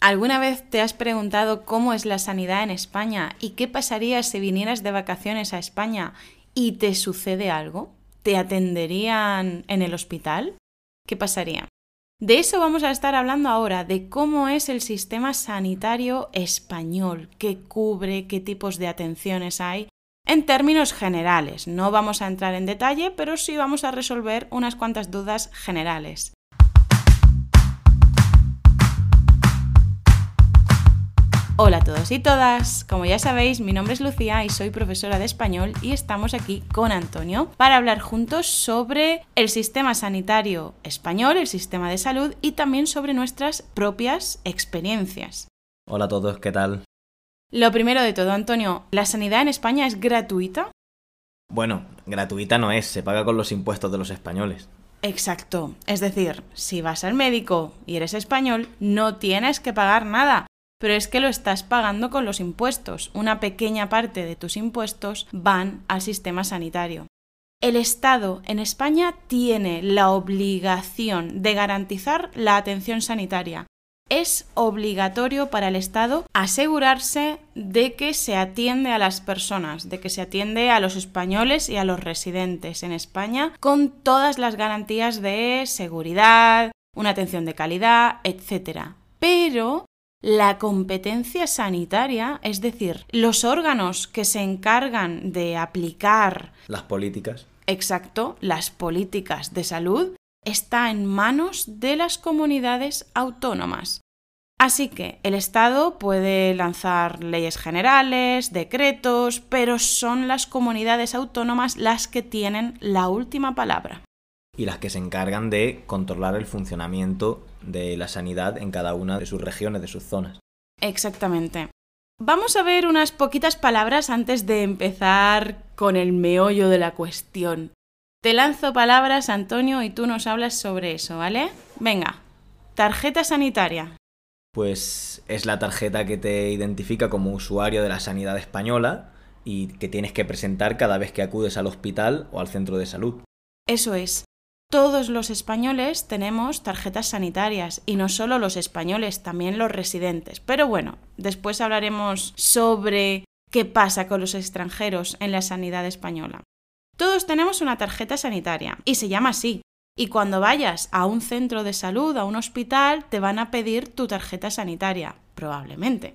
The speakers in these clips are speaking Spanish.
¿Alguna vez te has preguntado cómo es la sanidad en España y qué pasaría si vinieras de vacaciones a España y te sucede algo? ¿Te atenderían en el hospital? ¿Qué pasaría? De eso vamos a estar hablando ahora, de cómo es el sistema sanitario español, qué cubre, qué tipos de atenciones hay, en términos generales. No vamos a entrar en detalle, pero sí vamos a resolver unas cuantas dudas generales. Hola a todos y todas, como ya sabéis, mi nombre es Lucía y soy profesora de español y estamos aquí con Antonio para hablar juntos sobre el sistema sanitario español, el sistema de salud y también sobre nuestras propias experiencias. Hola a todos, ¿qué tal? Lo primero de todo, Antonio, ¿la sanidad en España es gratuita? Bueno, gratuita no es, se paga con los impuestos de los españoles. Exacto, es decir, si vas al médico y eres español, no tienes que pagar nada pero es que lo estás pagando con los impuestos. Una pequeña parte de tus impuestos van al sistema sanitario. El Estado en España tiene la obligación de garantizar la atención sanitaria. Es obligatorio para el Estado asegurarse de que se atiende a las personas, de que se atiende a los españoles y a los residentes en España con todas las garantías de seguridad, una atención de calidad, etc. Pero la competencia sanitaria, es decir, los órganos que se encargan de aplicar las políticas. Exacto, las políticas de salud, está en manos de las comunidades autónomas. Así que el Estado puede lanzar leyes generales, decretos, pero son las comunidades autónomas las que tienen la última palabra. Y las que se encargan de controlar el funcionamiento de la sanidad en cada una de sus regiones, de sus zonas. Exactamente. Vamos a ver unas poquitas palabras antes de empezar con el meollo de la cuestión. Te lanzo palabras, Antonio, y tú nos hablas sobre eso, ¿vale? Venga, tarjeta sanitaria. Pues es la tarjeta que te identifica como usuario de la sanidad española y que tienes que presentar cada vez que acudes al hospital o al centro de salud. Eso es. Todos los españoles tenemos tarjetas sanitarias y no solo los españoles, también los residentes. Pero bueno, después hablaremos sobre qué pasa con los extranjeros en la sanidad española. Todos tenemos una tarjeta sanitaria y se llama así. Y cuando vayas a un centro de salud, a un hospital, te van a pedir tu tarjeta sanitaria, probablemente.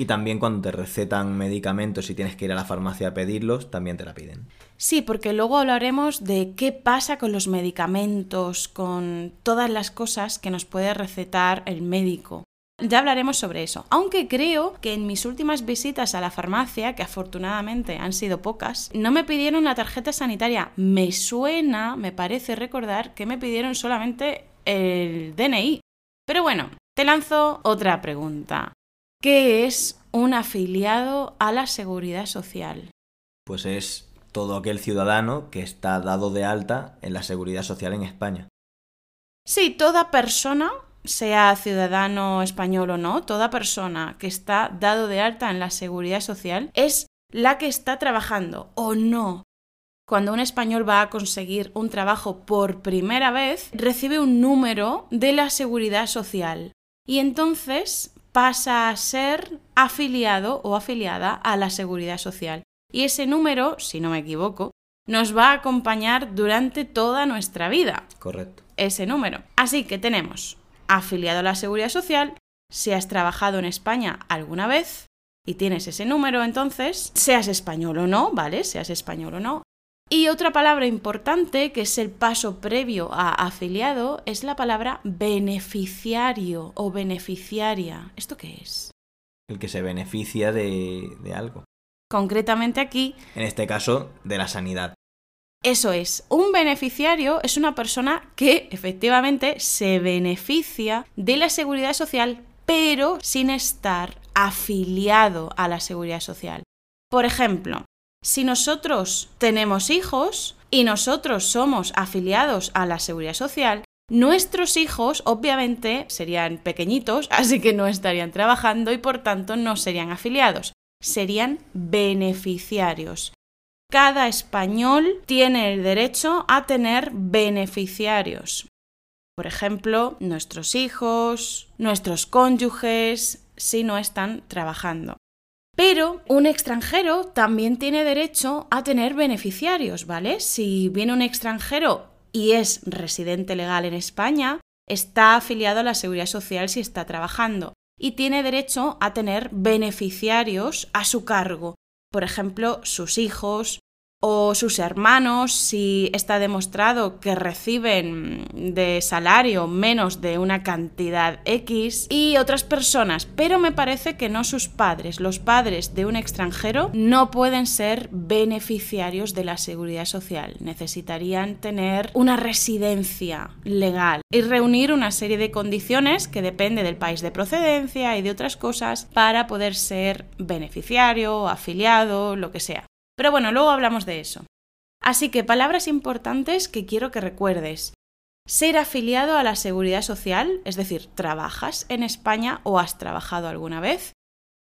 Y también cuando te recetan medicamentos y tienes que ir a la farmacia a pedirlos, también te la piden. Sí, porque luego hablaremos de qué pasa con los medicamentos, con todas las cosas que nos puede recetar el médico. Ya hablaremos sobre eso. Aunque creo que en mis últimas visitas a la farmacia, que afortunadamente han sido pocas, no me pidieron la tarjeta sanitaria. Me suena, me parece recordar que me pidieron solamente el DNI. Pero bueno, te lanzo otra pregunta. ¿Qué es un afiliado a la seguridad social? Pues es todo aquel ciudadano que está dado de alta en la seguridad social en España. Sí, toda persona, sea ciudadano español o no, toda persona que está dado de alta en la seguridad social es la que está trabajando o no. Cuando un español va a conseguir un trabajo por primera vez, recibe un número de la seguridad social. Y entonces pasa a ser afiliado o afiliada a la seguridad social. Y ese número, si no me equivoco, nos va a acompañar durante toda nuestra vida. Correcto. Ese número. Así que tenemos afiliado a la seguridad social, si has trabajado en España alguna vez y tienes ese número, entonces, seas español o no, ¿vale? Seas español o no, y otra palabra importante, que es el paso previo a afiliado, es la palabra beneficiario o beneficiaria. ¿Esto qué es? El que se beneficia de, de algo. Concretamente aquí. En este caso, de la sanidad. Eso es, un beneficiario es una persona que efectivamente se beneficia de la seguridad social, pero sin estar afiliado a la seguridad social. Por ejemplo, si nosotros tenemos hijos y nosotros somos afiliados a la seguridad social, nuestros hijos obviamente serían pequeñitos, así que no estarían trabajando y por tanto no serían afiliados, serían beneficiarios. Cada español tiene el derecho a tener beneficiarios. Por ejemplo, nuestros hijos, nuestros cónyuges, si no están trabajando. Pero un extranjero también tiene derecho a tener beneficiarios, ¿vale? Si viene un extranjero y es residente legal en España, está afiliado a la seguridad social si está trabajando y tiene derecho a tener beneficiarios a su cargo, por ejemplo, sus hijos, o sus hermanos, si está demostrado que reciben de salario menos de una cantidad X, y otras personas, pero me parece que no sus padres. Los padres de un extranjero no pueden ser beneficiarios de la seguridad social. Necesitarían tener una residencia legal y reunir una serie de condiciones que depende del país de procedencia y de otras cosas para poder ser beneficiario, afiliado, lo que sea. Pero bueno, luego hablamos de eso. Así que palabras importantes que quiero que recuerdes. Ser afiliado a la seguridad social, es decir, trabajas en España o has trabajado alguna vez.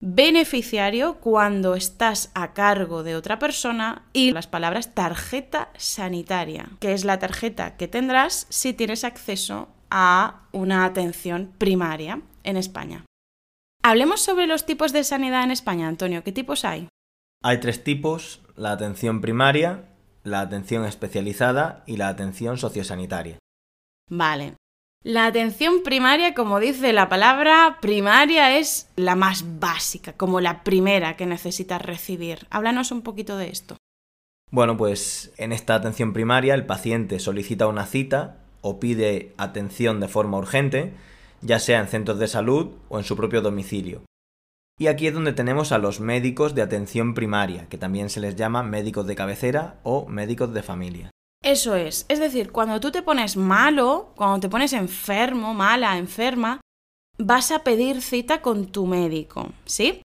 Beneficiario cuando estás a cargo de otra persona y las palabras tarjeta sanitaria, que es la tarjeta que tendrás si tienes acceso a una atención primaria en España. Hablemos sobre los tipos de sanidad en España, Antonio. ¿Qué tipos hay? Hay tres tipos, la atención primaria, la atención especializada y la atención sociosanitaria. Vale. La atención primaria, como dice la palabra, primaria es la más básica, como la primera que necesitas recibir. Háblanos un poquito de esto. Bueno, pues en esta atención primaria el paciente solicita una cita o pide atención de forma urgente, ya sea en centros de salud o en su propio domicilio. Y aquí es donde tenemos a los médicos de atención primaria, que también se les llama médicos de cabecera o médicos de familia. Eso es, es decir, cuando tú te pones malo, cuando te pones enfermo, mala, enferma, vas a pedir cita con tu médico, ¿sí?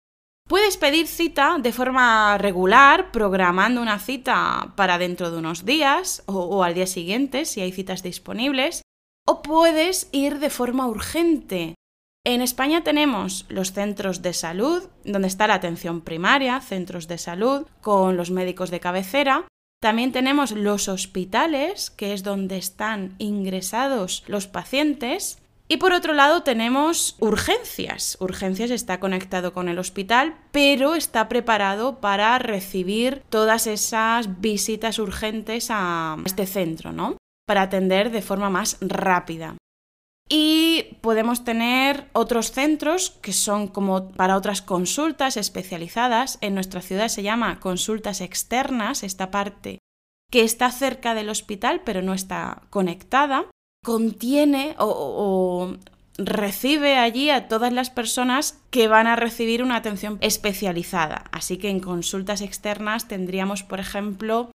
Puedes pedir cita de forma regular, programando una cita para dentro de unos días o, o, al día siguiente, si hay citas disponibles, o puedes ir de forma urgente, en España tenemos los centros de salud, donde está la atención primaria, centros de salud, con los médicos de cabecera. También tenemos los hospitales, que es donde están ingresados los pacientes. Y por otro lado tenemos urgencias. Urgencias está conectado con el hospital, pero está preparado para recibir todas esas visitas urgentes a este centro, ¿no? Para atender de forma más rápida. Y podemos tener otros centros que son como para otras consultas especializadas. En nuestra ciudad se llama consultas externas, esta parte que está cerca del hospital pero no está conectada. Contiene o, recibe allí a todas las personas que van a recibir una atención especializada. Así que en consultas externas tendríamos, por ejemplo,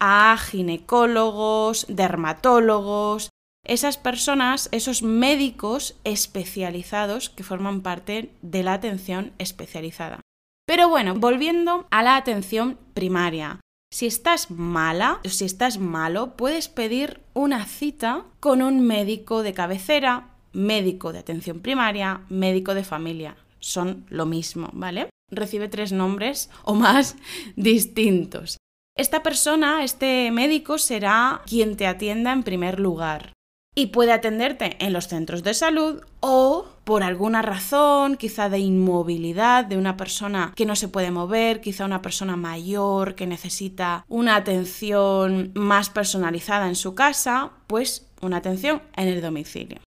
a ginecólogos, dermatólogos, esas personas, esos médicos especializados que forman parte de la atención especializada. Pero bueno, volviendo a la atención primaria. Si estás mala o si estás malo, puedes pedir una cita con un médico de cabecera, médico de atención primaria, médico de familia. Son lo mismo, ¿vale? Recibe tres nombres o más distintos. Esta persona, este médico, será quien te atienda en primer lugar y puede atenderte en los centros de salud o por alguna razón, quizá de inmovilidad de una persona que no se puede mover, quizá una persona mayor que necesita una atención más personalizada en su casa, pues una atención en el domicilio.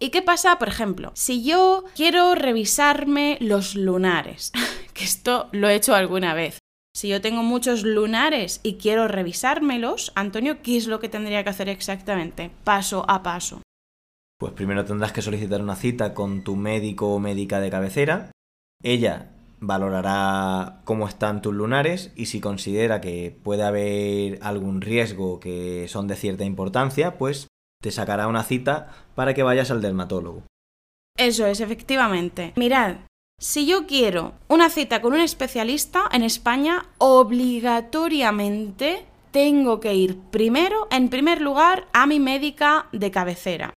¿Y qué pasa, por ejemplo, si yo quiero revisarme los lunares? que esto lo he hecho alguna vez. Si yo tengo muchos lunares y quiero revisármelos, Antonio, ¿qué es lo que tendría que hacer exactamente? Paso a paso. Pues primero tendrás que solicitar una cita con tu médico o médica de cabecera. Ella valorará cómo están tus lunares y si considera que puede haber algún riesgo que son de cierta importancia, pues te sacará una cita para que vayas al dermatólogo. Eso es, efectivamente. Mirad, si yo quiero una cita con un especialista en España, obligatoriamente tengo que ir primero, en primer lugar, a mi médica de cabecera.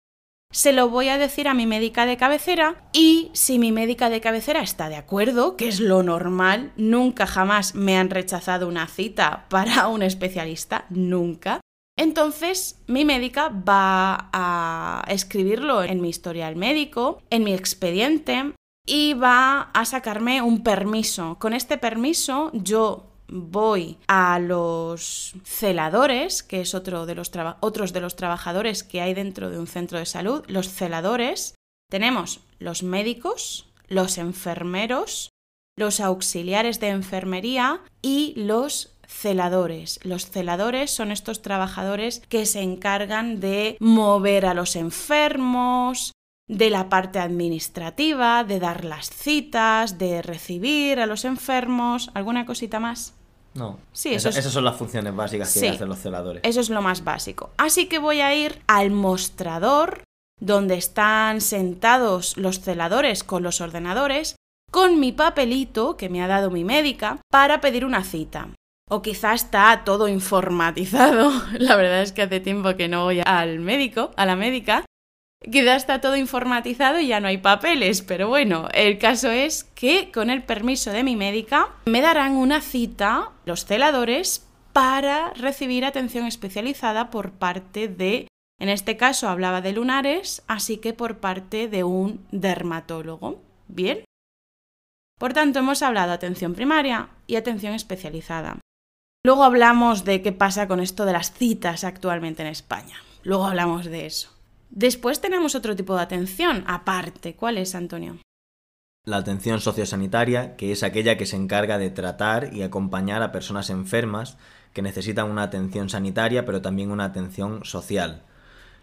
Se lo voy a decir a mi médica de cabecera y si mi médica de cabecera está de acuerdo, que es lo normal, nunca jamás me han rechazado una cita para un especialista, nunca. Entonces, mi médica va a escribirlo en mi historial médico, en mi expediente, y va a sacarme un permiso. Con este permiso yo voy a los celadores, que es otro de los otros de los trabajadores que hay dentro de un centro de salud, los celadores, tenemos los médicos, los enfermeros, los auxiliares de enfermería y los celadores. Los celadores son estos trabajadores que se encargan de mover a los enfermos, de la parte administrativa, de dar las citas, de recibir a los enfermos, ¿alguna cosita más? No. Sí, esas son las funciones básicas que hacen los celadores. Eso es lo más básico. Así que voy a ir al mostrador donde están sentados los celadores con los ordenadores, con mi papelito que me ha dado mi médica para pedir una cita. O quizá está todo informatizado. La verdad es que hace tiempo que no voy al médico, a la médica, Quizá está todo informatizado y ya no hay papeles, pero bueno, el caso es que con el permiso de mi médica me darán una cita los celadores para recibir atención especializada por parte de, en este caso hablaba de lunares, así que por parte de un dermatólogo. ¿Bien? Por tanto, hemos hablado atención primaria y atención especializada. Luego hablamos de qué pasa con esto de las citas actualmente en España. Luego hablamos de eso. Después tenemos otro tipo de atención, aparte. ¿Cuál es, Antonio? La atención sociosanitaria, que es aquella que se encarga de tratar y acompañar a personas enfermas que necesitan una atención sanitaria, pero también una atención social.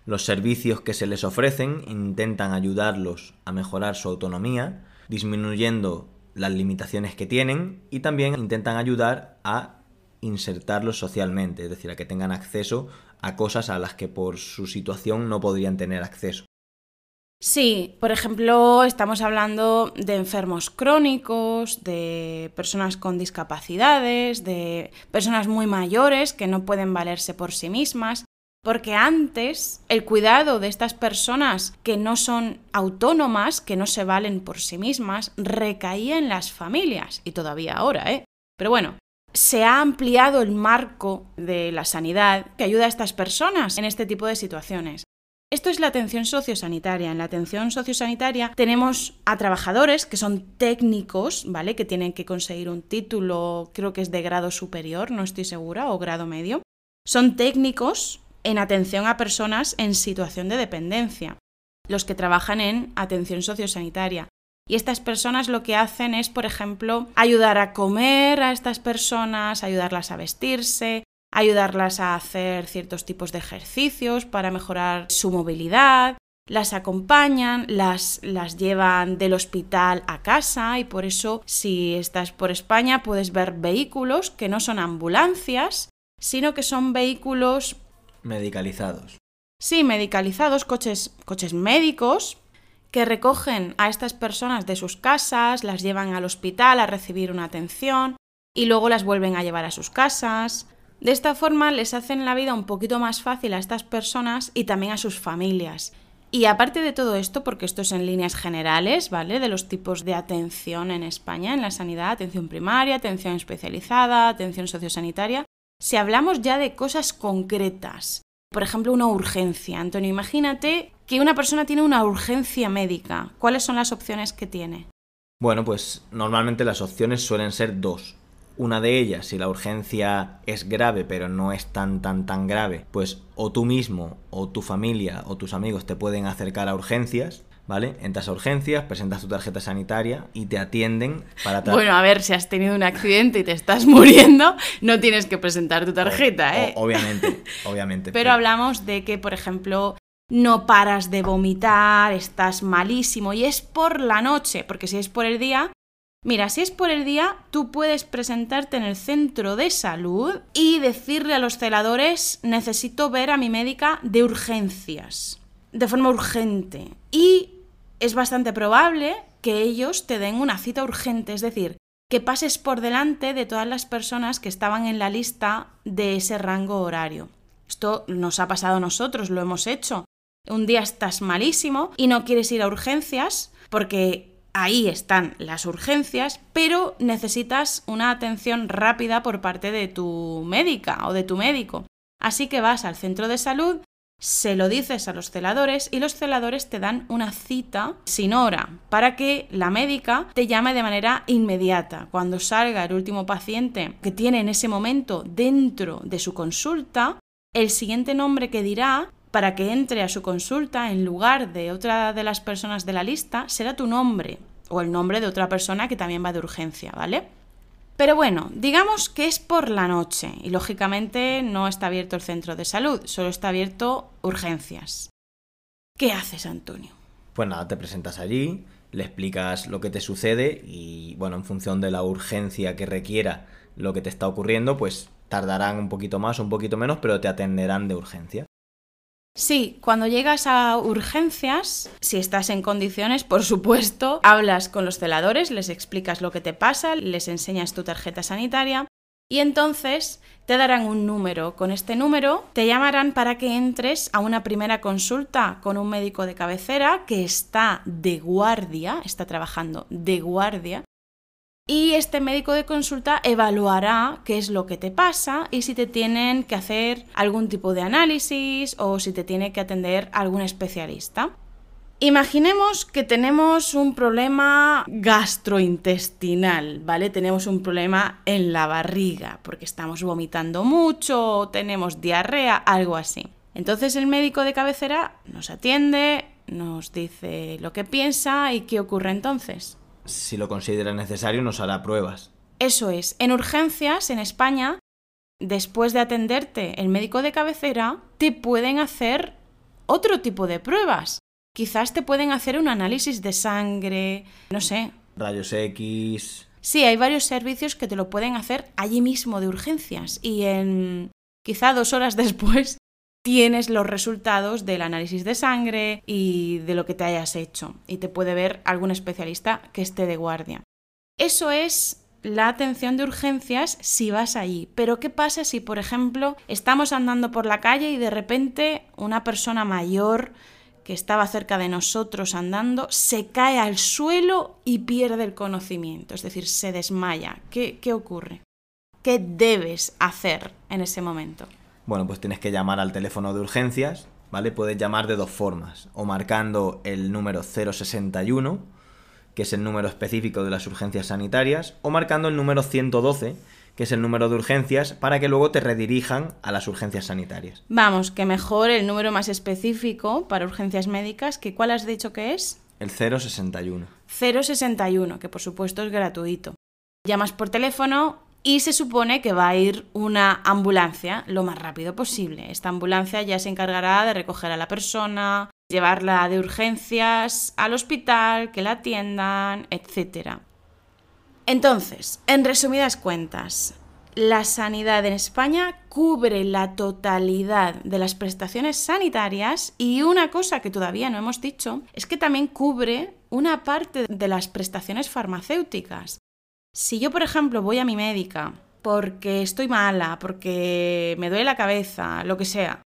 Los servicios que se les ofrecen intentan ayudarlos a mejorar su autonomía, disminuyendo las limitaciones que tienen y también intentan ayudar a insertarlos socialmente, es decir, a que tengan acceso a cosas a las que por su situación no podrían tener acceso. Sí, por ejemplo, estamos hablando de enfermos crónicos, de personas con discapacidades, de personas muy mayores que no pueden valerse por sí mismas, porque antes el cuidado de estas personas que no son autónomas, que no se valen por sí mismas, recaía en las familias, y todavía ahora, ¿eh? Pero bueno, se ha ampliado el marco de la sanidad que ayuda a estas personas en este tipo de situaciones. Esto es la atención sociosanitaria. En la atención sociosanitaria tenemos a trabajadores que son técnicos, ¿vale? Que tienen que conseguir un título, creo que es de grado superior, no estoy segura, o grado medio. Son técnicos en atención a personas en situación de dependencia, los que trabajan en atención sociosanitaria. Y estas personas lo que hacen es, por ejemplo, ayudar a comer a estas personas, ayudarlas a vestirse, ayudarlas a hacer ciertos tipos de ejercicios para mejorar su movilidad, las acompañan, las, las, llevan del hospital a casa y por eso si estás por España puedes ver vehículos que no son ambulancias, sino que son vehículos medicalizados. Sí, medicalizados, coches, coches médicos que recogen a estas personas de sus casas, las llevan al hospital a recibir una atención y luego las vuelven a llevar a sus casas. De esta forma les hacen la vida un poquito más fácil a estas personas y también a sus familias. Y aparte de todo esto, porque esto es en líneas generales, ¿vale? De los tipos de atención en España, en la sanidad, atención primaria, atención especializada, atención sociosanitaria, si hablamos ya de cosas concretas, por ejemplo, una urgencia. Antonio, imagínate que una persona tiene una urgencia médica. ¿Cuáles son las opciones que tiene? Bueno, pues normalmente las opciones suelen ser dos. Una de ellas, si la urgencia es grave pero no es tan tan tan grave, pues o tú mismo o tu familia o tus amigos te pueden acercar a urgencias ¿vale? Entras a urgencias, presentas tu tarjeta sanitaria y te atienden para... Bueno, a ver, si has tenido un accidente y te estás muriendo, no tienes que presentar tu tarjeta, ¿eh? obviamente, obviamente. pero, hablamos de que, por ejemplo, no paras de vomitar, estás malísimo y es por la noche, porque si es por el día... Mira, si es por el día, tú puedes presentarte en el centro de salud y decirle a los celadores, necesito ver a mi médica de urgencias, de forma urgente. Y es bastante probable que ellos te den una cita urgente, es decir, que pases por delante de todas las personas que estaban en la lista de ese rango horario. Esto nos ha pasado a nosotros, lo hemos hecho. Un día estás malísimo y no quieres ir a urgencias porque ahí están las urgencias, pero necesitas una atención rápida por parte de tu médica o de tu médico. Así que vas al centro de salud, se lo dices a los celadores y los celadores te dan una cita sin hora para que la médica te llame de manera inmediata. Cuando salga el último paciente que tiene en ese momento dentro de su consulta, el siguiente nombre que dirá para que entre a su consulta en lugar de otra de las personas de la lista será tu nombre o el nombre de otra persona que también va de urgencia, ¿vale? Pero bueno, digamos que es por la noche y lógicamente no está abierto el centro de salud, solo está abierto urgencias. ¿Qué haces, Antonio? Pues nada, te presentas allí, le explicas lo que te sucede y bueno, en función de la urgencia que requiera lo que te está ocurriendo, pues tardarán un poquito más o un poquito menos, pero te atenderán de urgencia. Sí, cuando llegas a urgencias, si estás en condiciones, por supuesto, hablas con los celadores, les explicas lo que te pasa, les enseñas tu tarjeta sanitaria y entonces te darán un número. Con este número te llamarán para que entres a una primera consulta con un médico de cabecera que está de guardia, está trabajando de guardia y este médico de consulta evaluará qué es lo que te pasa y si te tienen que hacer algún tipo de análisis o si te tiene que atender algún especialista. Imaginemos que tenemos un problema gastrointestinal, ¿vale? Tenemos un problema en la barriga porque estamos vomitando mucho tenemos diarrea, algo así. Entonces el médico de cabecera nos atiende, nos dice lo que piensa y qué ocurre entonces si lo considera necesario, nos hará pruebas. Eso es. En urgencias, en España, después de atenderte el médico de cabecera, te pueden hacer otro tipo de pruebas. Quizás te pueden hacer un análisis de sangre, no sé. Rayos X. Sí, hay varios servicios que te lo pueden hacer allí mismo de urgencias y en quizá dos horas después tienes los resultados del análisis de sangre y de lo que te hayas hecho y te puede ver algún especialista que esté de guardia. Eso es la atención de urgencias si vas allí. Pero ¿qué pasa si, por ejemplo, estamos andando por la calle y de repente una persona mayor que estaba cerca de nosotros andando se cae al suelo y pierde el conocimiento, es decir, se desmaya? ¿Qué, ocurre? ¿Qué debes hacer en ese momento? Bueno, pues tienes que llamar al teléfono de urgencias, ¿vale? Puedes llamar de dos formas, o marcando el número 061, que es el número específico de las urgencias sanitarias, o marcando el número 112, que es el número de urgencias, para que luego te redirijan a las urgencias sanitarias. Vamos, que mejor el número más específico para urgencias médicas, que ¿cuál has dicho que es? El 061. 061, que por supuesto es gratuito. Llamas por teléfono y se supone que va a ir una ambulancia lo más rápido posible. Esta ambulancia ya se encargará de recoger a la persona, llevarla de urgencias al hospital, que la atiendan, etc. Entonces, en resumidas cuentas, la sanidad en España cubre la totalidad de las prestaciones sanitarias y una cosa que todavía no hemos dicho es que también cubre una parte de las prestaciones farmacéuticas. Si yo, por ejemplo, voy a mi médica porque estoy mala, porque me duele la cabeza, lo que sea,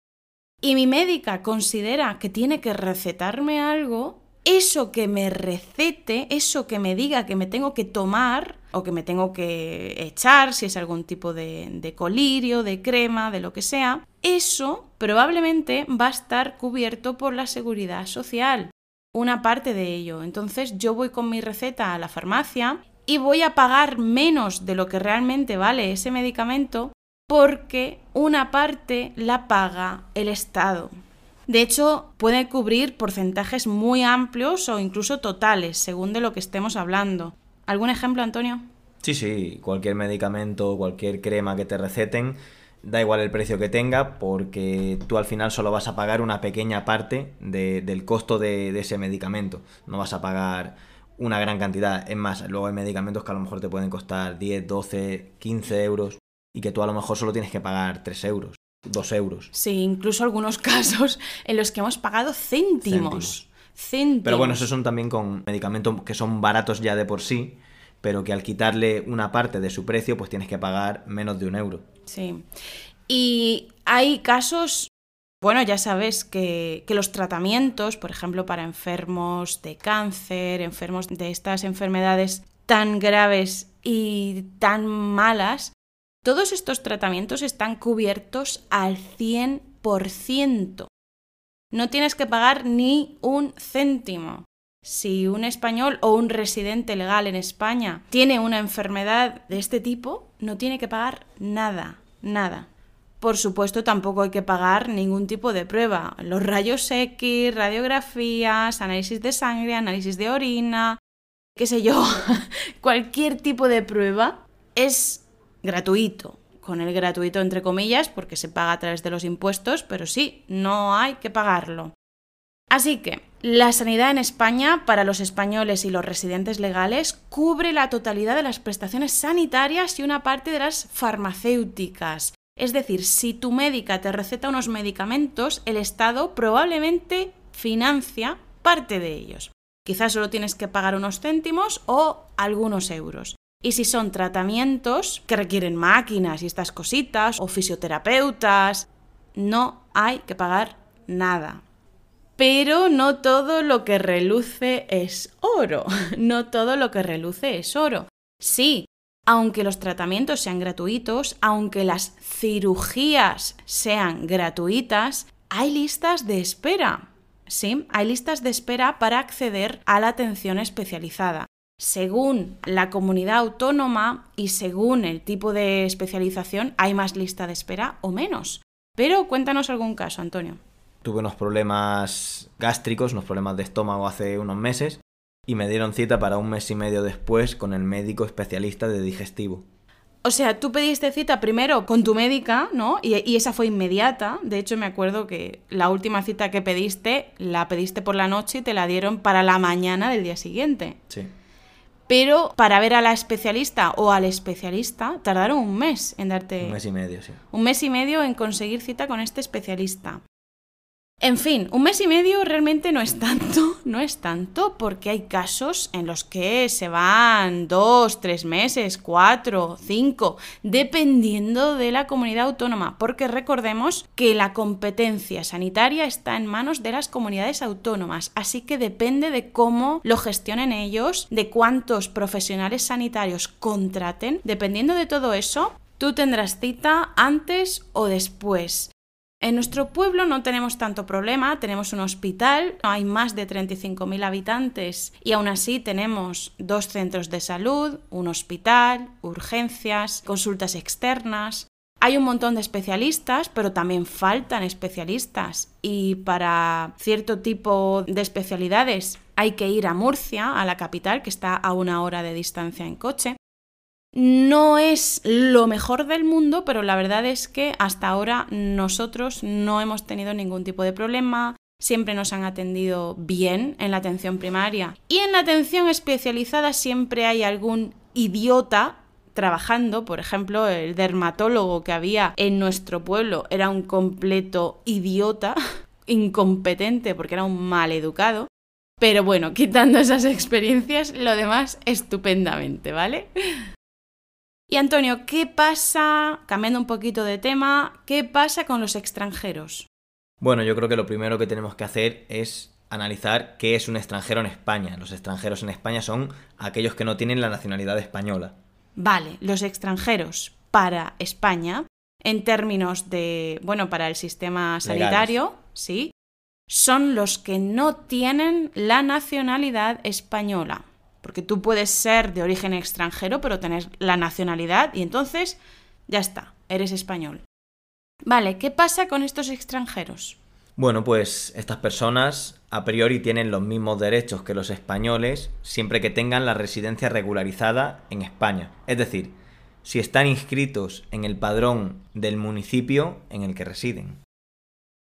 y mi médica considera que tiene que recetarme algo, eso que me recete, eso que me diga que me tengo que tomar o que me tengo que echar, si es algún tipo de, de, colirio, de crema, de lo que sea, eso probablemente va a estar cubierto por la seguridad social. Una parte de ello. Entonces yo voy con mi receta a la farmacia y voy a pagar menos de lo que realmente vale ese medicamento porque una parte la paga el Estado. De hecho, puede cubrir porcentajes muy amplios o incluso totales, según de lo que estemos hablando. ¿Algún ejemplo, Antonio? Sí, sí, cualquier medicamento, cualquier crema que te receten, da igual el precio que tenga, porque tú al final solo vas a pagar una pequeña parte del costo de, de ese medicamento. No vas a pagar una gran cantidad. Es más, luego hay medicamentos que a lo mejor te pueden costar 10, 12, 15 euros y que tú a lo mejor solo tienes que pagar 3 euros, 2 euros. Sí, incluso algunos casos en los que hemos pagado céntimos. Céntimos. Pero bueno, esos son también con medicamentos que son baratos ya de por sí, pero que al quitarle una parte de su precio, pues tienes que pagar menos de un euro. Sí. Y hay casos bueno, ya sabes que, los tratamientos, por ejemplo, para enfermos de cáncer, enfermos de estas enfermedades tan graves y tan malas, Todos estos tratamientos están cubiertos al 100%. No tienes que pagar ni un céntimo. Si un español o un residente legal en España tiene una enfermedad de este tipo, no tiene que pagar nada, nada. Por supuesto, tampoco hay que pagar ningún tipo de prueba. Los rayos X, radiografías, análisis de sangre, análisis de orina, qué sé yo, cualquier tipo de prueba es gratuito, con el gratuito entre comillas, porque se paga a través de los impuestos, pero sí, no hay que pagarlo. Así que, la sanidad en España para los españoles y los residentes legales cubre la totalidad de las prestaciones sanitarias y una parte de las farmacéuticas. Es decir, si tu médica te receta unos medicamentos, el Estado probablemente financia parte de ellos. Quizás solo tienes que pagar unos céntimos o algunos euros. Y si son tratamientos que requieren máquinas y estas cositas, o fisioterapeutas, no hay que pagar nada. Pero no todo lo que reluce es oro. No todo lo que reluce es oro. Sí, aunque los tratamientos sean gratuitos, aunque las cirugías sean gratuitas, hay listas de espera. Sí, hay listas de espera para acceder a la atención especializada según la comunidad autónoma y según el tipo de especialización, hay más lista de espera o menos. Pero cuéntanos algún caso, Antonio. Tuve unos problemas gástricos, unos problemas de estómago hace unos meses y me dieron cita para un mes y medio después con el médico especialista de digestivo. O sea, tú pediste cita primero con tu médica, ¿no? Y, y, esa fue inmediata. De hecho, me acuerdo que la última cita que pediste, la pediste por la noche y te la dieron para la mañana del día siguiente. Sí pero para ver a la especialista o al especialista tardaron un mes en darte... Un mes y medio, sí. Un mes y medio en conseguir cita con este especialista. En fin, un mes y medio realmente no es tanto, no es tanto, porque hay casos en los que se van dos, tres meses, cuatro, cinco, dependiendo de la comunidad autónoma, porque recordemos que la competencia sanitaria está en manos de las comunidades autónomas, así que depende de cómo lo gestionen ellos, de cuántos profesionales sanitarios contraten, dependiendo de todo eso, Tú tendrás cita antes o después. En nuestro pueblo no tenemos tanto problema, tenemos un hospital, hay más de 35.000 habitantes y aún así tenemos dos centros de salud, un hospital, urgencias, consultas externas. Hay un montón de especialistas, pero también faltan especialistas y para cierto tipo de especialidades hay que ir a Murcia, a la capital, que está a una hora de distancia en coche. No es lo mejor del mundo, pero la verdad es que hasta ahora nosotros no hemos tenido ningún tipo de problema, siempre nos han atendido bien en la atención primaria. Y en la atención especializada siempre hay algún idiota trabajando, por ejemplo, el dermatólogo que había en nuestro pueblo era un completo idiota, incompetente porque era un mal educado. Pero bueno, quitando esas experiencias, lo demás estupendamente, ¿vale? Y Antonio, ¿qué pasa, cambiando un poquito de tema, qué pasa con los extranjeros? Bueno, yo creo que lo primero que tenemos que hacer es analizar qué es un extranjero en España. Los extranjeros en España son aquellos que no tienen la nacionalidad española. Vale, los extranjeros para España, en términos de, bueno, para el sistema sanitario, sí, son los que no tienen la nacionalidad española porque tú puedes ser de origen extranjero, pero tener la nacionalidad y entonces ya está, eres español. Vale, ¿qué pasa con estos extranjeros? Bueno, pues estas personas a priori tienen los mismos derechos que los españoles siempre que tengan la residencia regularizada en España. Es decir, si están inscritos en el padrón del municipio en el que residen.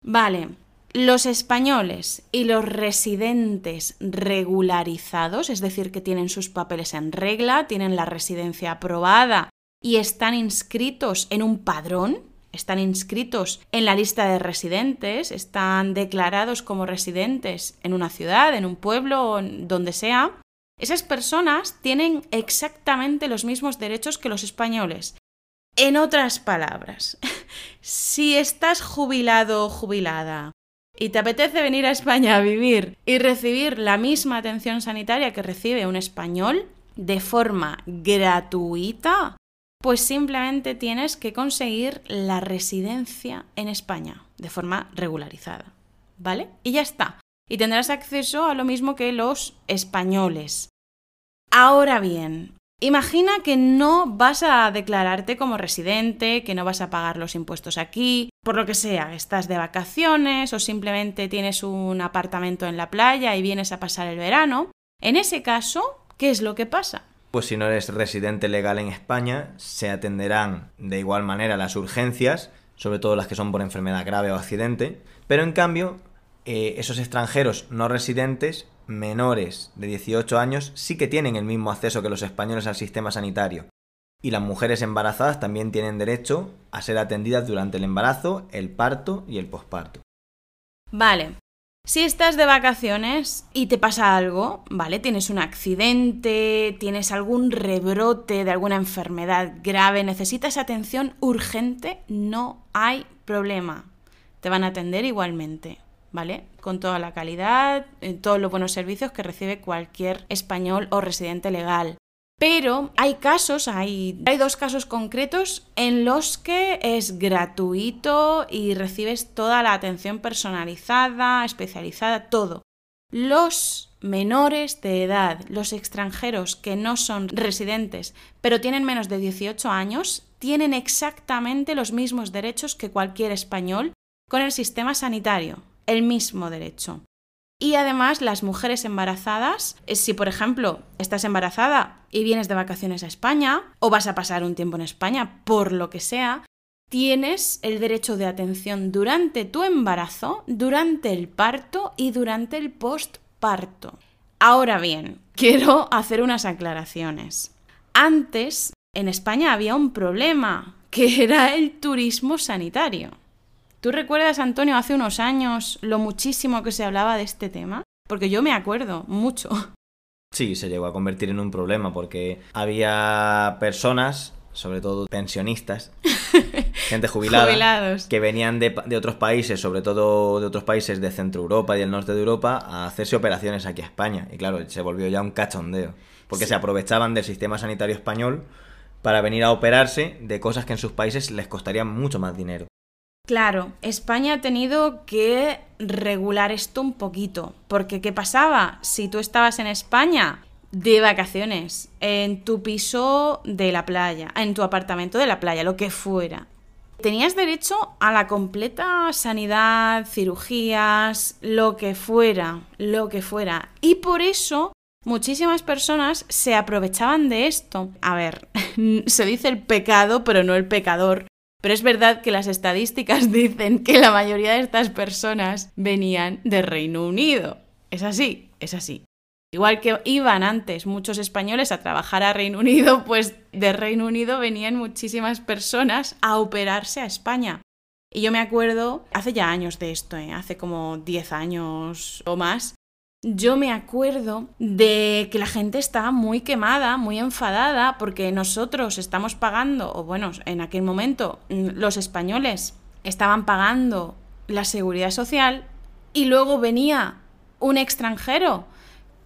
Vale, los españoles y los residentes regularizados, es decir, que tienen sus papeles en regla, tienen la residencia aprobada y están inscritos en un padrón, están inscritos en la lista de residentes, están declarados como residentes en una ciudad, en un pueblo, donde sea, esas personas tienen exactamente los mismos derechos que los españoles. En otras palabras, si estás jubilado o jubilada y te apetece venir a España a vivir y recibir la misma atención sanitaria que recibe un español de forma gratuita, pues simplemente tienes que conseguir la residencia en España de forma regularizada. ¿Vale? Y ya está. Y tendrás acceso a lo mismo que los españoles. Ahora bien, imagina que no vas a declararte como residente, que no vas a pagar los impuestos aquí, por lo que sea, estás de vacaciones o simplemente tienes un apartamento en la playa y vienes a pasar el verano. En ese caso, ¿qué es lo que pasa? Pues si no eres residente legal en España, se atenderán de igual manera las urgencias, sobre todo las que son por enfermedad grave o accidente, pero en cambio, eh, esos extranjeros no residentes menores de 18 años sí que tienen el mismo acceso que los españoles al sistema sanitario. Y las mujeres embarazadas también tienen derecho a ser atendidas durante el embarazo, el parto y el posparto. Vale. Si estás de vacaciones y te pasa algo, ¿vale? Tienes un accidente, tienes algún rebrote de alguna enfermedad grave, necesitas atención urgente, no hay problema. Te van a atender igualmente. ¿vale? Con toda la calidad, todos los buenos servicios que recibe cualquier español o residente legal. Pero hay casos, hay, dos casos concretos en los que es gratuito y recibes toda la atención personalizada, especializada, todo. Los menores de edad, los extranjeros que no son residentes, pero tienen menos de 18 años, tienen exactamente los mismos derechos que cualquier español con el sistema sanitario el mismo derecho. Y además las mujeres embarazadas, eh, si por ejemplo estás embarazada y vienes de vacaciones a España o vas a pasar un tiempo en España por lo que sea, tienes el derecho de atención durante tu embarazo, durante el parto y durante el postparto. Ahora bien, quiero hacer unas aclaraciones. Antes, en España había un problema, que era el turismo sanitario. ¿Tú recuerdas, Antonio, hace unos años lo muchísimo que se hablaba de este tema? Porque yo me acuerdo mucho. Sí, se llegó a convertir en un problema porque había personas, sobre todo pensionistas, gente jubilada, Jubilados. que venían de, de, otros países, sobre todo de otros países de Centro Europa y del norte de Europa, a hacerse operaciones aquí a España. Y claro, se volvió ya un cachondeo, porque Sí. se aprovechaban del sistema sanitario español para venir a operarse de cosas que en sus países les costarían mucho más dinero. Claro, España ha tenido que regular esto un poquito, porque ¿qué pasaba? Si tú estabas en España de vacaciones, en tu piso de la playa, en tu apartamento de la playa, lo que fuera, tenías derecho a la completa sanidad, cirugías, lo que fuera, lo que fuera. Y por eso muchísimas personas se aprovechaban de esto. A ver, se dice el pecado, pero no el pecador. Pero es verdad que las estadísticas dicen que la mayoría de estas personas venían de Reino Unido. Es así, es así. Igual que iban antes muchos españoles a trabajar a Reino Unido, pues de Reino Unido venían muchísimas personas a operarse a España. Y yo me acuerdo, hace ya años de esto, ¿eh? hace como 10 años o más, yo me acuerdo de que la gente estaba muy quemada, muy enfadada, porque nosotros estamos pagando, o bueno, en aquel momento mm, los españoles estaban pagando la seguridad social y luego venía un extranjero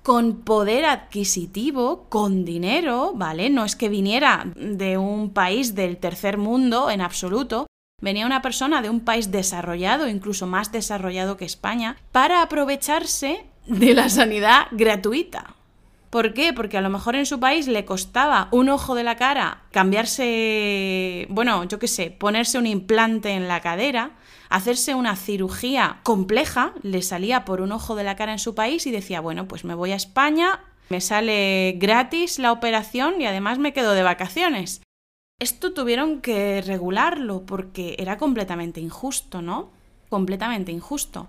con poder adquisitivo, con dinero, ¿vale? No es que viniera de un país del tercer mundo en absoluto, venía una persona de un país desarrollado, incluso más desarrollado que España, para aprovecharse de la sanidad gratuita. ¿Por qué? Porque a lo mejor en su país le costaba un ojo de la cara cambiarse, bueno, yo qué sé, ponerse un implante en la cadera, hacerse una cirugía compleja, le salía por un ojo de la cara en su país y decía, bueno, pues me voy a España, me sale gratis la operación y además me quedo de vacaciones. Esto tuvieron que regularlo porque era completamente injusto, ¿no? Completamente injusto.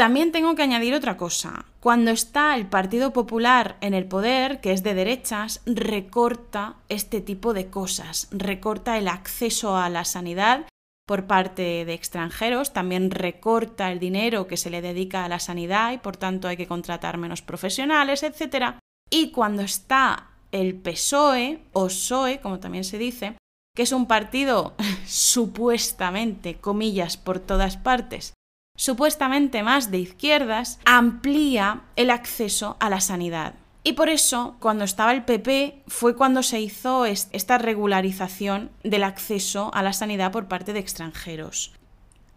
También tengo que añadir otra cosa. Cuando está el Partido Popular en el poder, que es de derechas, recorta este tipo de cosas, recorta el acceso a la sanidad por parte de extranjeros, también recorta el dinero que se le dedica a la sanidad y por tanto hay que contratar menos profesionales, etc. Y cuando está el PSOE o PSOE, como también se dice, que es un partido supuestamente, comillas, por todas partes, supuestamente más de izquierdas, amplía el acceso a la sanidad. Y por eso, cuando estaba el PP, fue cuando se hizo esta regularización del acceso a la sanidad por parte de extranjeros.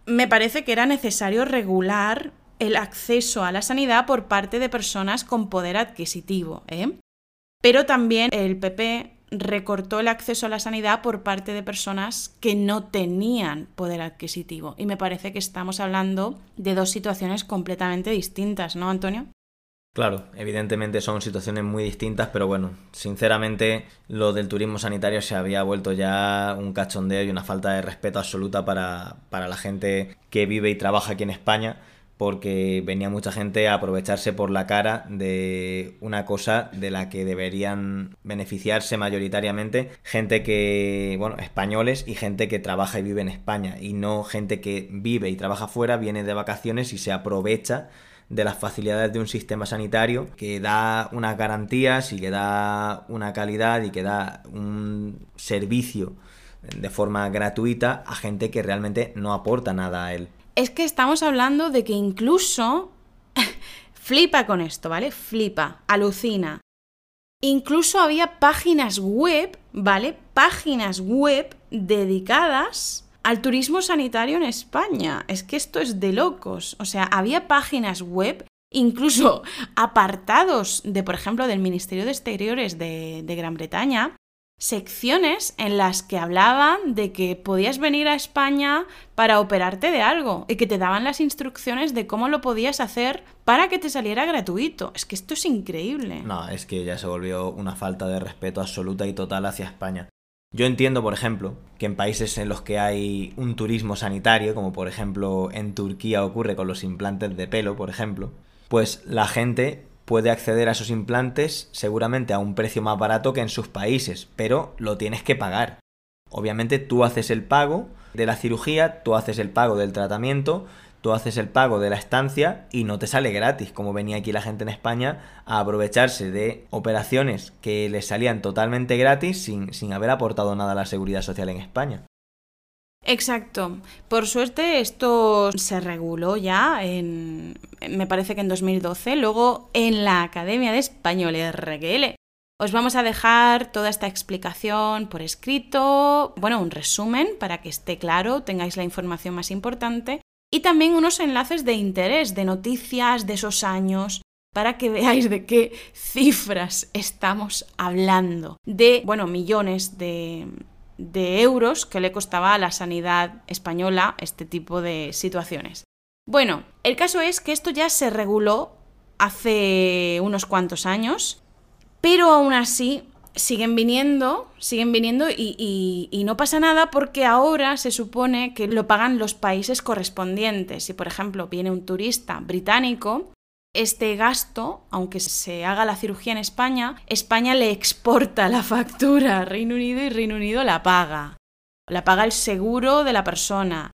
Me parece que era necesario regular el acceso a la sanidad por parte de personas con poder adquisitivo. ¿eh? Pero también el PP recortó el acceso a la sanidad por parte de personas que no tenían poder adquisitivo. Y me parece que estamos hablando de dos situaciones completamente distintas, ¿no, Antonio? Claro, evidentemente son situaciones muy distintas, pero bueno, sinceramente lo del turismo sanitario se había vuelto ya un cachondeo y una falta de respeto absoluta para, para la gente que vive y trabaja aquí en España porque venía mucha gente a aprovecharse por la cara de una cosa de la que deberían beneficiarse mayoritariamente gente que, bueno, españoles y gente que trabaja y vive en España y no gente que vive y trabaja fuera, viene de vacaciones y se aprovecha de las facilidades de un sistema sanitario que da unas garantías y que da una calidad y que da un servicio de forma gratuita a gente que realmente no aporta nada a él es que estamos hablando de que incluso flipa con esto, ¿vale? Flipa, alucina. Incluso había páginas web, ¿vale? Páginas web dedicadas al turismo sanitario en España. Es que esto es de locos. O sea, había páginas web, incluso apartados de, por ejemplo, del Ministerio de Exteriores de, de Gran Bretaña, secciones en las que hablaban de que podías venir a España para operarte de algo y que te daban las instrucciones de cómo lo podías hacer para que te saliera gratuito. Es que esto es increíble. No, es que ya se volvió una falta de respeto absoluta y total hacia España. Yo entiendo, por ejemplo, que en países en los que hay un turismo sanitario, como por ejemplo en Turquía ocurre con los implantes de pelo, por ejemplo, pues la gente puede acceder a esos implantes seguramente a un precio más barato que en sus países, pero lo tienes que pagar. Obviamente tú haces el pago de la cirugía, tú haces el pago del tratamiento, tú haces el pago de la estancia y no te sale gratis, como venía aquí la gente en España a aprovecharse de operaciones que les salían totalmente gratis sin, sin haber aportado nada a la seguridad social en España. Exacto. Por suerte esto se reguló ya en, me parece que en 2012, luego en la Academia de Español RGL. Os vamos a dejar toda esta explicación por escrito, bueno, un resumen para que esté claro, tengáis la información más importante y también unos enlaces de interés, de noticias de esos años, para que veáis de qué cifras estamos hablando. De, bueno, millones de, de euros que le costaba a la sanidad española este tipo de situaciones. Bueno, el caso es que esto ya se reguló hace unos cuantos años, pero aún así siguen viniendo, siguen viniendo y, y, no pasa nada porque ahora se supone que lo pagan los países correspondientes. Si, por ejemplo, viene un turista británico, este gasto, aunque se haga la cirugía en España, España le exporta la factura a Reino Unido y Reino Unido la paga. La paga el seguro de la persona.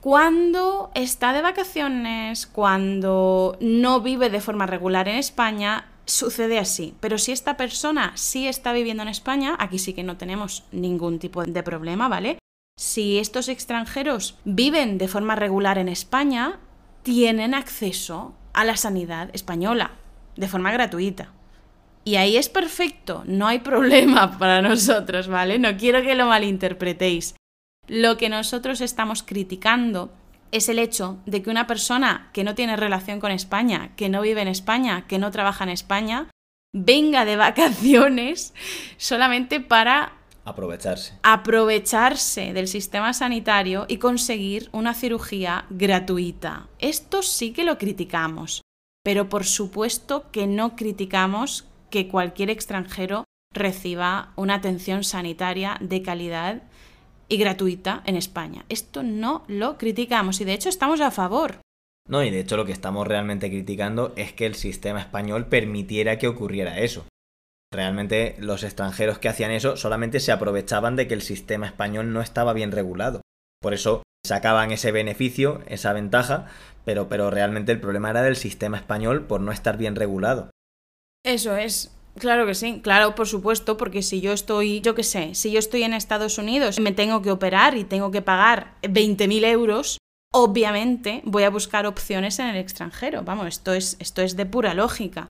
Cuando está de vacaciones, cuando no vive de forma regular en España, sucede así. Pero si esta persona sí está viviendo en España, aquí sí que no tenemos ningún tipo de problema, ¿vale? Si estos extranjeros viven de forma regular en España, tienen acceso a la sanidad española de forma gratuita. Y ahí es perfecto, no hay problema para nosotros, ¿vale? No quiero que lo malinterpretéis. Lo que nosotros estamos criticando es el hecho de que una persona que no tiene relación con España, que no vive en España, que no trabaja en España, venga de vacaciones solamente para Aprovecharse. Aprovecharse del sistema sanitario y conseguir una cirugía gratuita. Esto sí que lo criticamos, pero por supuesto que no criticamos que cualquier extranjero reciba una atención sanitaria de calidad y gratuita en España. Esto no lo criticamos y de hecho estamos a favor. No, y de hecho lo que estamos realmente criticando es que el sistema español permitiera que ocurriera eso. Realmente los extranjeros que hacían eso solamente se aprovechaban de que el sistema español no estaba bien regulado. Por eso sacaban ese beneficio, esa ventaja, pero, pero realmente el problema era del sistema español por no estar bien regulado. Eso es. Claro que sí, claro, por supuesto, porque si yo estoy, yo qué sé, si yo estoy en Estados Unidos y me tengo que operar y tengo que pagar 20.000 euros, obviamente voy a buscar opciones en el extranjero. Vamos, esto es, esto es de pura lógica.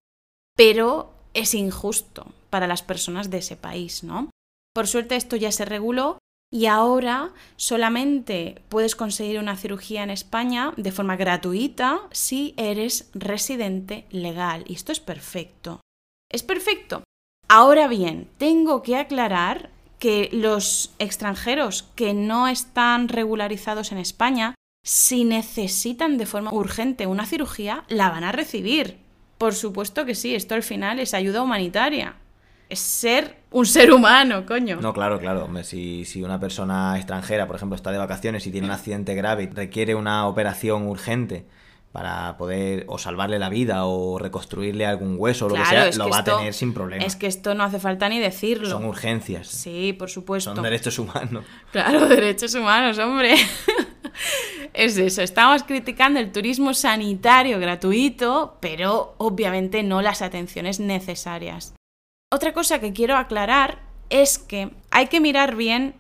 Pero es injusto para las personas de ese país, ¿no? Por suerte esto ya se reguló y ahora solamente puedes conseguir una cirugía en España de forma gratuita si eres residente legal. Y esto es perfecto. Es perfecto. Ahora bien, tengo que aclarar que los extranjeros que no están regularizados en España, si necesitan de forma urgente una cirugía, la van a recibir. Por supuesto que sí, esto al final es ayuda humanitaria es ser un ser humano, coño. No, claro, claro. si, si una persona extranjera, por ejemplo, está de vacaciones y tiene un accidente grave y requiere una operación urgente para poder o salvarle la vida o reconstruirle algún hueso o lo que sea, lo va a tener sin problema. Es que esto no hace falta ni decirlo. Son urgencias. Sí, por supuesto. Son derechos humanos. Claro, derechos humanos, hombre. Es eso, estamos criticando el turismo sanitario gratuito, pero obviamente no las atenciones necesarias. Otra cosa que quiero aclarar es que hay que mirar bien,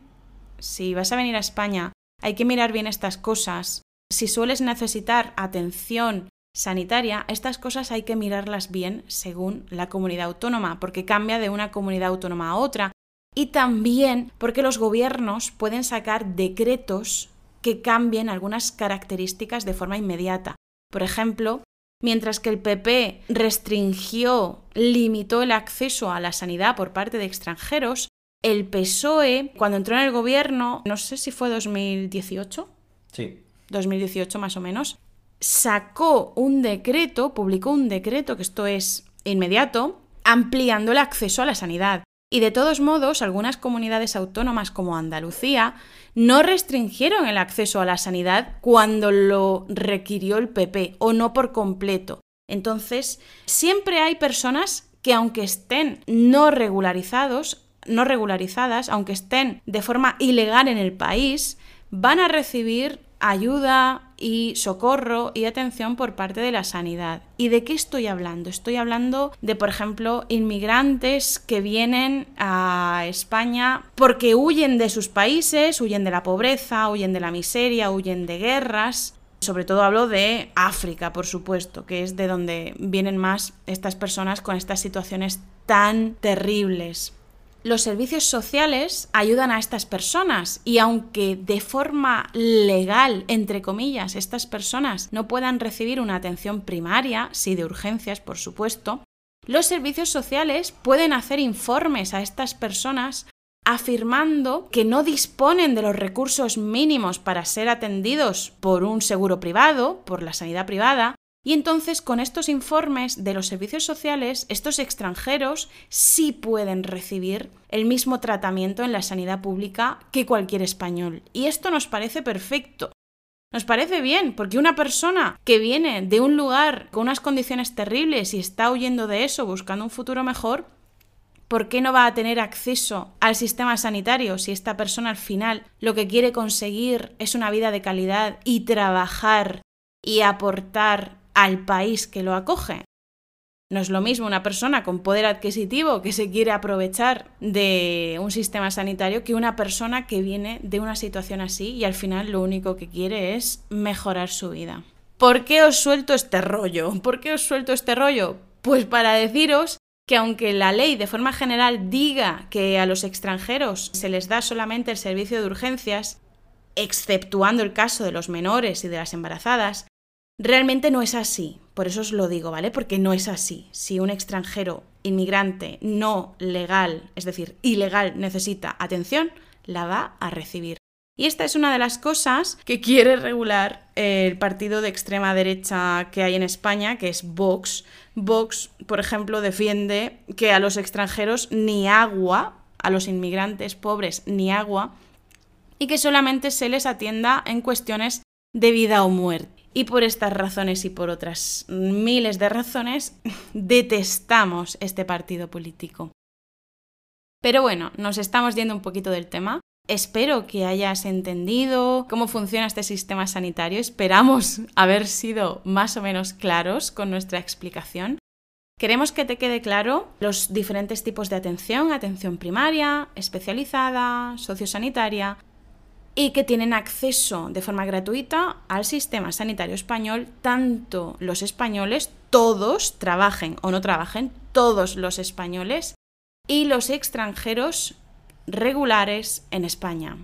si vas a venir a España, hay que mirar bien estas cosas. Si sueles necesitar atención sanitaria, estas cosas hay que mirarlas bien según la comunidad autónoma, porque cambia de una comunidad autónoma a otra. Y también porque los gobiernos pueden sacar decretos que cambien algunas características de forma inmediata. Por ejemplo, Mientras que el PP restringió, limitó el acceso a la sanidad por parte de extranjeros, el PSOE, cuando entró en el gobierno, no sé si fue 2018. Sí. 2018 más o menos, sacó un decreto, publicó un decreto, que esto es inmediato, ampliando el acceso a la sanidad. Y de todos modos, algunas comunidades autónomas como Andalucía no restringieron el acceso a la sanidad cuando lo requirió el PP o no por completo. Entonces, siempre hay personas que aunque estén no regularizados, no regularizadas, aunque estén de forma ilegal en el país, van a recibir ayuda y socorro y atención por parte de la sanidad. ¿Y de qué estoy hablando? Estoy hablando de, por ejemplo, inmigrantes que vienen a España porque huyen de sus países, huyen de la pobreza, huyen de la miseria, huyen de guerras. Sobre todo hablo de África, por supuesto, que es de donde vienen más estas personas con estas situaciones tan terribles los servicios sociales ayudan a estas personas y aunque de forma legal, entre comillas, estas personas no puedan recibir una atención primaria, sí de urgencias, por supuesto, los servicios sociales pueden hacer informes a estas personas afirmando que no disponen de los recursos mínimos para ser atendidos por un seguro privado, por la sanidad privada, y entonces con estos informes de los servicios sociales, estos extranjeros sí pueden recibir el mismo tratamiento en la sanidad pública que cualquier español. Y esto nos parece perfecto. Nos parece bien, porque una persona que viene de un lugar con unas condiciones terribles y está huyendo de eso, buscando un futuro mejor, ¿por qué no va a tener acceso al sistema sanitario si esta persona al final lo que quiere conseguir es una vida de calidad y trabajar y aportar al país que lo acoge. No es lo mismo una persona con poder adquisitivo que se quiere aprovechar de un sistema sanitario que una persona que viene de una situación así y al final lo único que quiere es mejorar su vida. ¿Por qué os suelto este rollo? ¿Por qué os suelto este rollo? Pues para deciros que aunque la ley de forma general diga que a los extranjeros se les da solamente el servicio de urgencias, exceptuando el caso de los menores y de las embarazadas, Realmente no es así, por eso os lo digo, ¿vale? Porque no es así. Si un extranjero inmigrante no legal, es decir, ilegal, necesita atención, la va a recibir. Y esta es una de las cosas que quiere regular el partido de extrema derecha que hay en España, que es Vox. Vox, por ejemplo, defiende que a los extranjeros ni agua, a los inmigrantes pobres ni agua, y que solamente se les atienda en cuestiones de vida o muerte. Y por estas razones y por otras miles de razones, detestamos este partido político. Pero bueno, nos estamos yendo un poquito del tema. Espero que hayas entendido cómo funciona este sistema sanitario. Esperamos haber sido más o menos claros con nuestra explicación. Queremos que te quede claro los diferentes tipos de atención, atención primaria, especializada, sociosanitaria, y que tienen acceso de forma gratuita al sistema sanitario español, tanto los españoles, todos, trabajen o no trabajen, todos los españoles y los extranjeros regulares en España.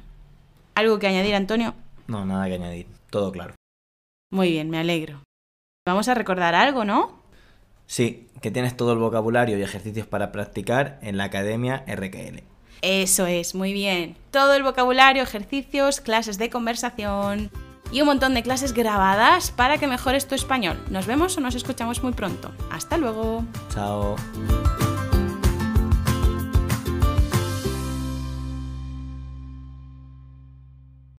¿Algo que añadir, Antonio? No, nada que añadir. Todo claro. Muy bien, me alegro. Vamos a recordar algo, ¿no? Sí, que tienes todo el vocabulario y ejercicios para practicar en la Academia RQL. Eso es, muy bien. Todo el vocabulario, ejercicios, clases de conversación y un montón de clases grabadas para que mejores tu español. Nos vemos o nos escuchamos muy pronto. Hasta luego. Chao.